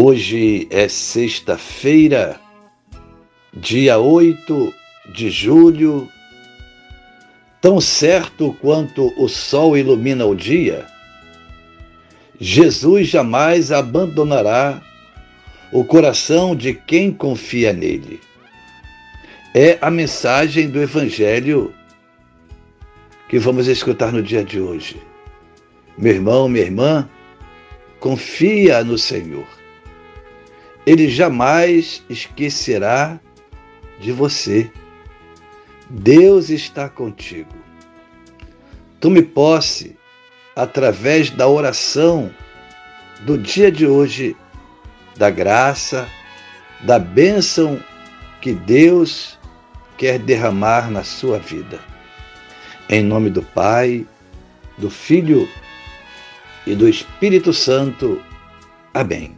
Hoje é sexta-feira, dia 8 de julho. Tão certo quanto o sol ilumina o dia, Jesus jamais abandonará o coração de quem confia nele. É a mensagem do Evangelho que vamos escutar no dia de hoje. Meu irmão, minha irmã, confia no Senhor ele jamais esquecerá de você. Deus está contigo. Tome posse através da oração do dia de hoje, da graça, da bênção que Deus quer derramar na sua vida. Em nome do Pai, do Filho e do Espírito Santo. Amém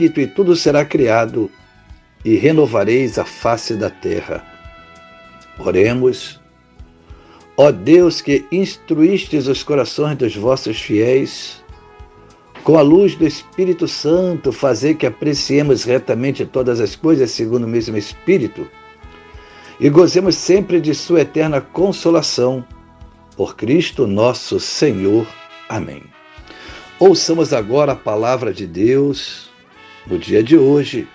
e tudo será criado, e renovareis a face da terra. Oremos. Ó Deus que instruístes os corações dos vossos fiéis, com a luz do Espírito Santo, fazer que apreciemos retamente todas as coisas segundo o mesmo Espírito e gozemos sempre de Sua eterna consolação. Por Cristo nosso Senhor. Amém. Ouçamos agora a palavra de Deus no dia de hoje.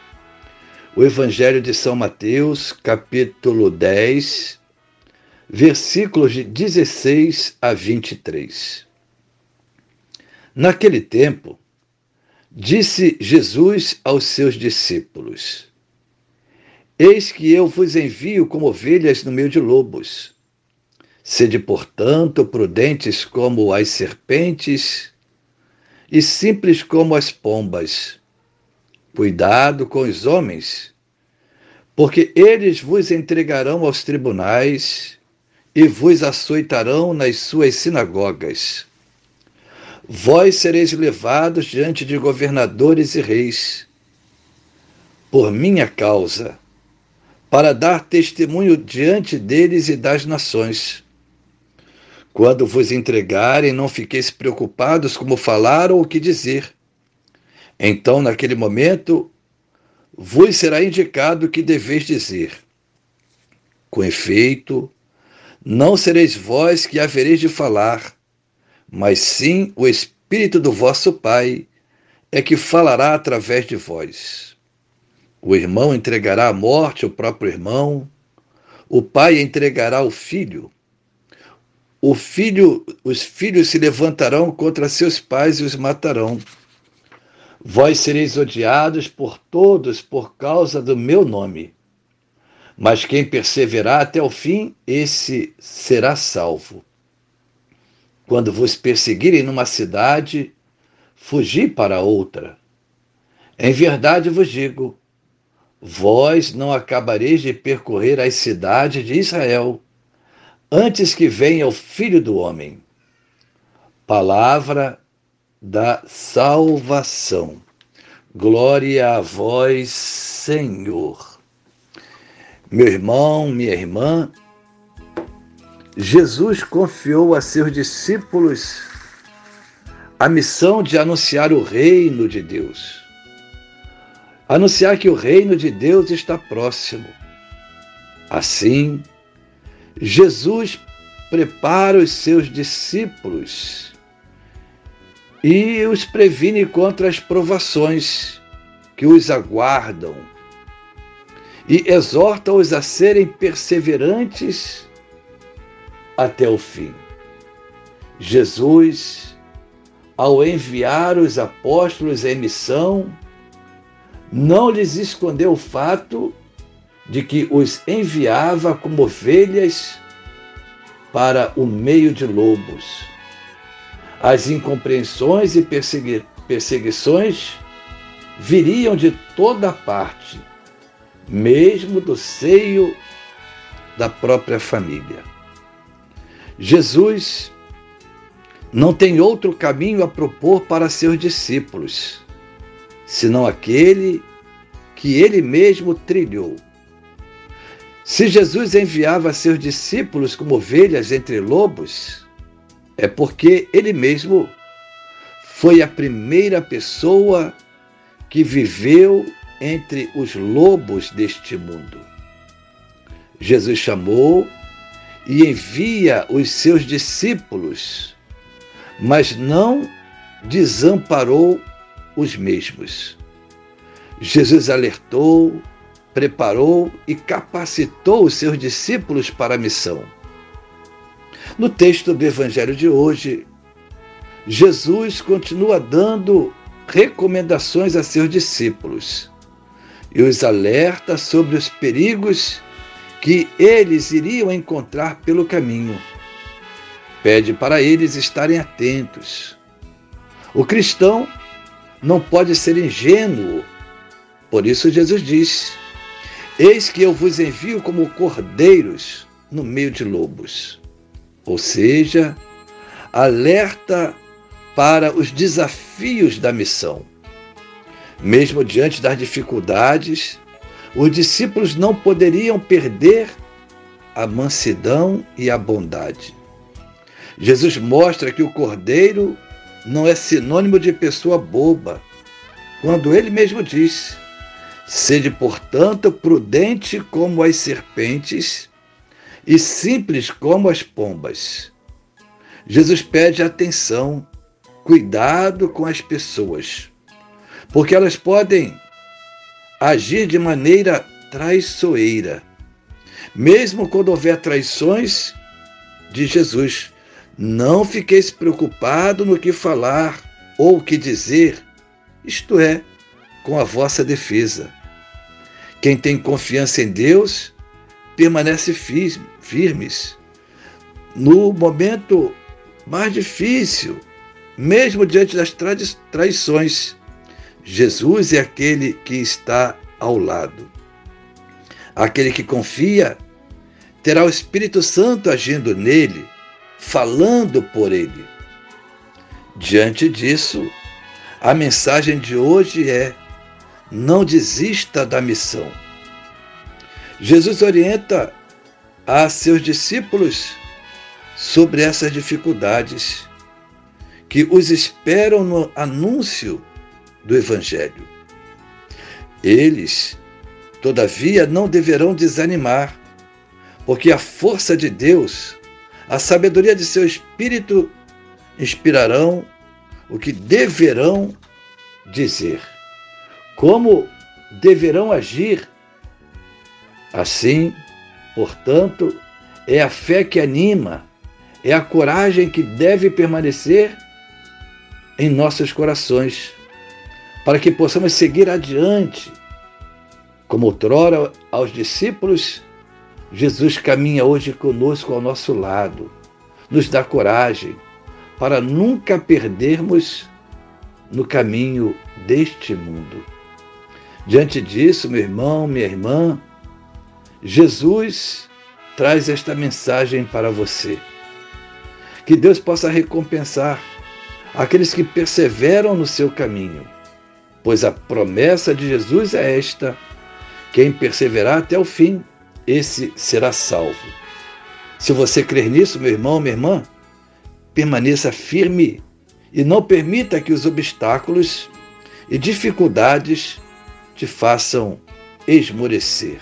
O Evangelho de São Mateus, capítulo 10, versículos de 16 a 23. Naquele tempo, disse Jesus aos seus discípulos: Eis que eu vos envio como ovelhas no meio de lobos. Sede, portanto, prudentes como as serpentes e simples como as pombas. Cuidado com os homens, porque eles vos entregarão aos tribunais e vos açoitarão nas suas sinagogas. Vós sereis levados diante de governadores e reis, por minha causa, para dar testemunho diante deles e das nações. Quando vos entregarem, não fiqueis preocupados como falar ou o que dizer. Então, naquele momento, vos será indicado o que deveis dizer. Com efeito, não sereis vós que havereis de falar, mas sim o Espírito do vosso Pai é que falará através de vós. O irmão entregará à morte o próprio irmão, o pai entregará o filho o filho, os filhos se levantarão contra seus pais e os matarão. Vós sereis odiados por todos por causa do meu nome. Mas quem perseverar até o fim, esse será salvo. Quando vos perseguirem numa cidade, fugi para outra. Em verdade vos digo: vós não acabareis de percorrer as cidades de Israel antes que venha o Filho do Homem. Palavra da salvação. Glória a vós, Senhor. Meu irmão, minha irmã, Jesus confiou a seus discípulos a missão de anunciar o reino de Deus. Anunciar que o reino de Deus está próximo. Assim, Jesus prepara os seus discípulos e os previne contra as provações que os aguardam. e exorta-os a serem perseverantes até o fim. Jesus, ao enviar os apóstolos em missão, não lhes escondeu o fato de que os enviava como ovelhas para o meio de lobos. As incompreensões e persegui perseguições viriam de toda parte, mesmo do seio da própria família. Jesus não tem outro caminho a propor para seus discípulos, senão aquele que ele mesmo trilhou. Se Jesus enviava seus discípulos como ovelhas entre lobos, é porque ele mesmo foi a primeira pessoa que viveu entre os lobos deste mundo. Jesus chamou e envia os seus discípulos, mas não desamparou os mesmos. Jesus alertou, preparou e capacitou os seus discípulos para a missão. No texto do Evangelho de hoje, Jesus continua dando recomendações a seus discípulos e os alerta sobre os perigos que eles iriam encontrar pelo caminho. Pede para eles estarem atentos. O cristão não pode ser ingênuo. Por isso Jesus diz: Eis que eu vos envio como cordeiros no meio de lobos ou seja, alerta para os desafios da missão. Mesmo diante das dificuldades, os discípulos não poderiam perder a mansidão e a bondade. Jesus mostra que o cordeiro não é sinônimo de pessoa boba, quando ele mesmo diz: Sede, portanto, prudente como as serpentes e simples como as pombas. Jesus pede atenção, cuidado com as pessoas, porque elas podem agir de maneira traiçoeira. Mesmo quando houver traições de Jesus, não fiqueis preocupado no que falar ou o que dizer, isto é, com a vossa defesa. Quem tem confiança em Deus permanece firmes. No momento mais difícil, mesmo diante das traições, Jesus é aquele que está ao lado. Aquele que confia terá o Espírito Santo agindo nele, falando por ele. Diante disso, a mensagem de hoje é: não desista da missão. Jesus orienta a seus discípulos sobre essas dificuldades que os esperam no anúncio do Evangelho. Eles, todavia, não deverão desanimar, porque a força de Deus, a sabedoria de seu Espírito inspirarão o que deverão dizer, como deverão agir Assim, portanto, é a fé que anima, é a coragem que deve permanecer em nossos corações, para que possamos seguir adiante. Como outrora aos discípulos, Jesus caminha hoje conosco ao nosso lado, nos dá coragem para nunca perdermos no caminho deste mundo. Diante disso, meu irmão, minha irmã, Jesus traz esta mensagem para você. Que Deus possa recompensar aqueles que perseveram no seu caminho, pois a promessa de Jesus é esta: quem perseverar até o fim, esse será salvo. Se você crer nisso, meu irmão, minha irmã, permaneça firme e não permita que os obstáculos e dificuldades te façam esmorecer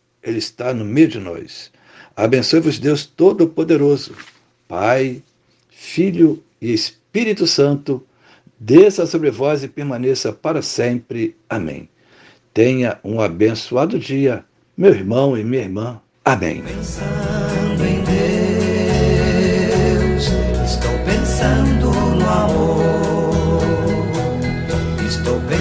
Ele está no meio de nós. Abençoe-vos, Deus Todo-Poderoso, Pai, Filho e Espírito Santo, desça sobre vós e permaneça para sempre. Amém. Tenha um abençoado dia, meu irmão e minha irmã. Amém. Pensando em Deus, estou pensando no amor. Estou pensando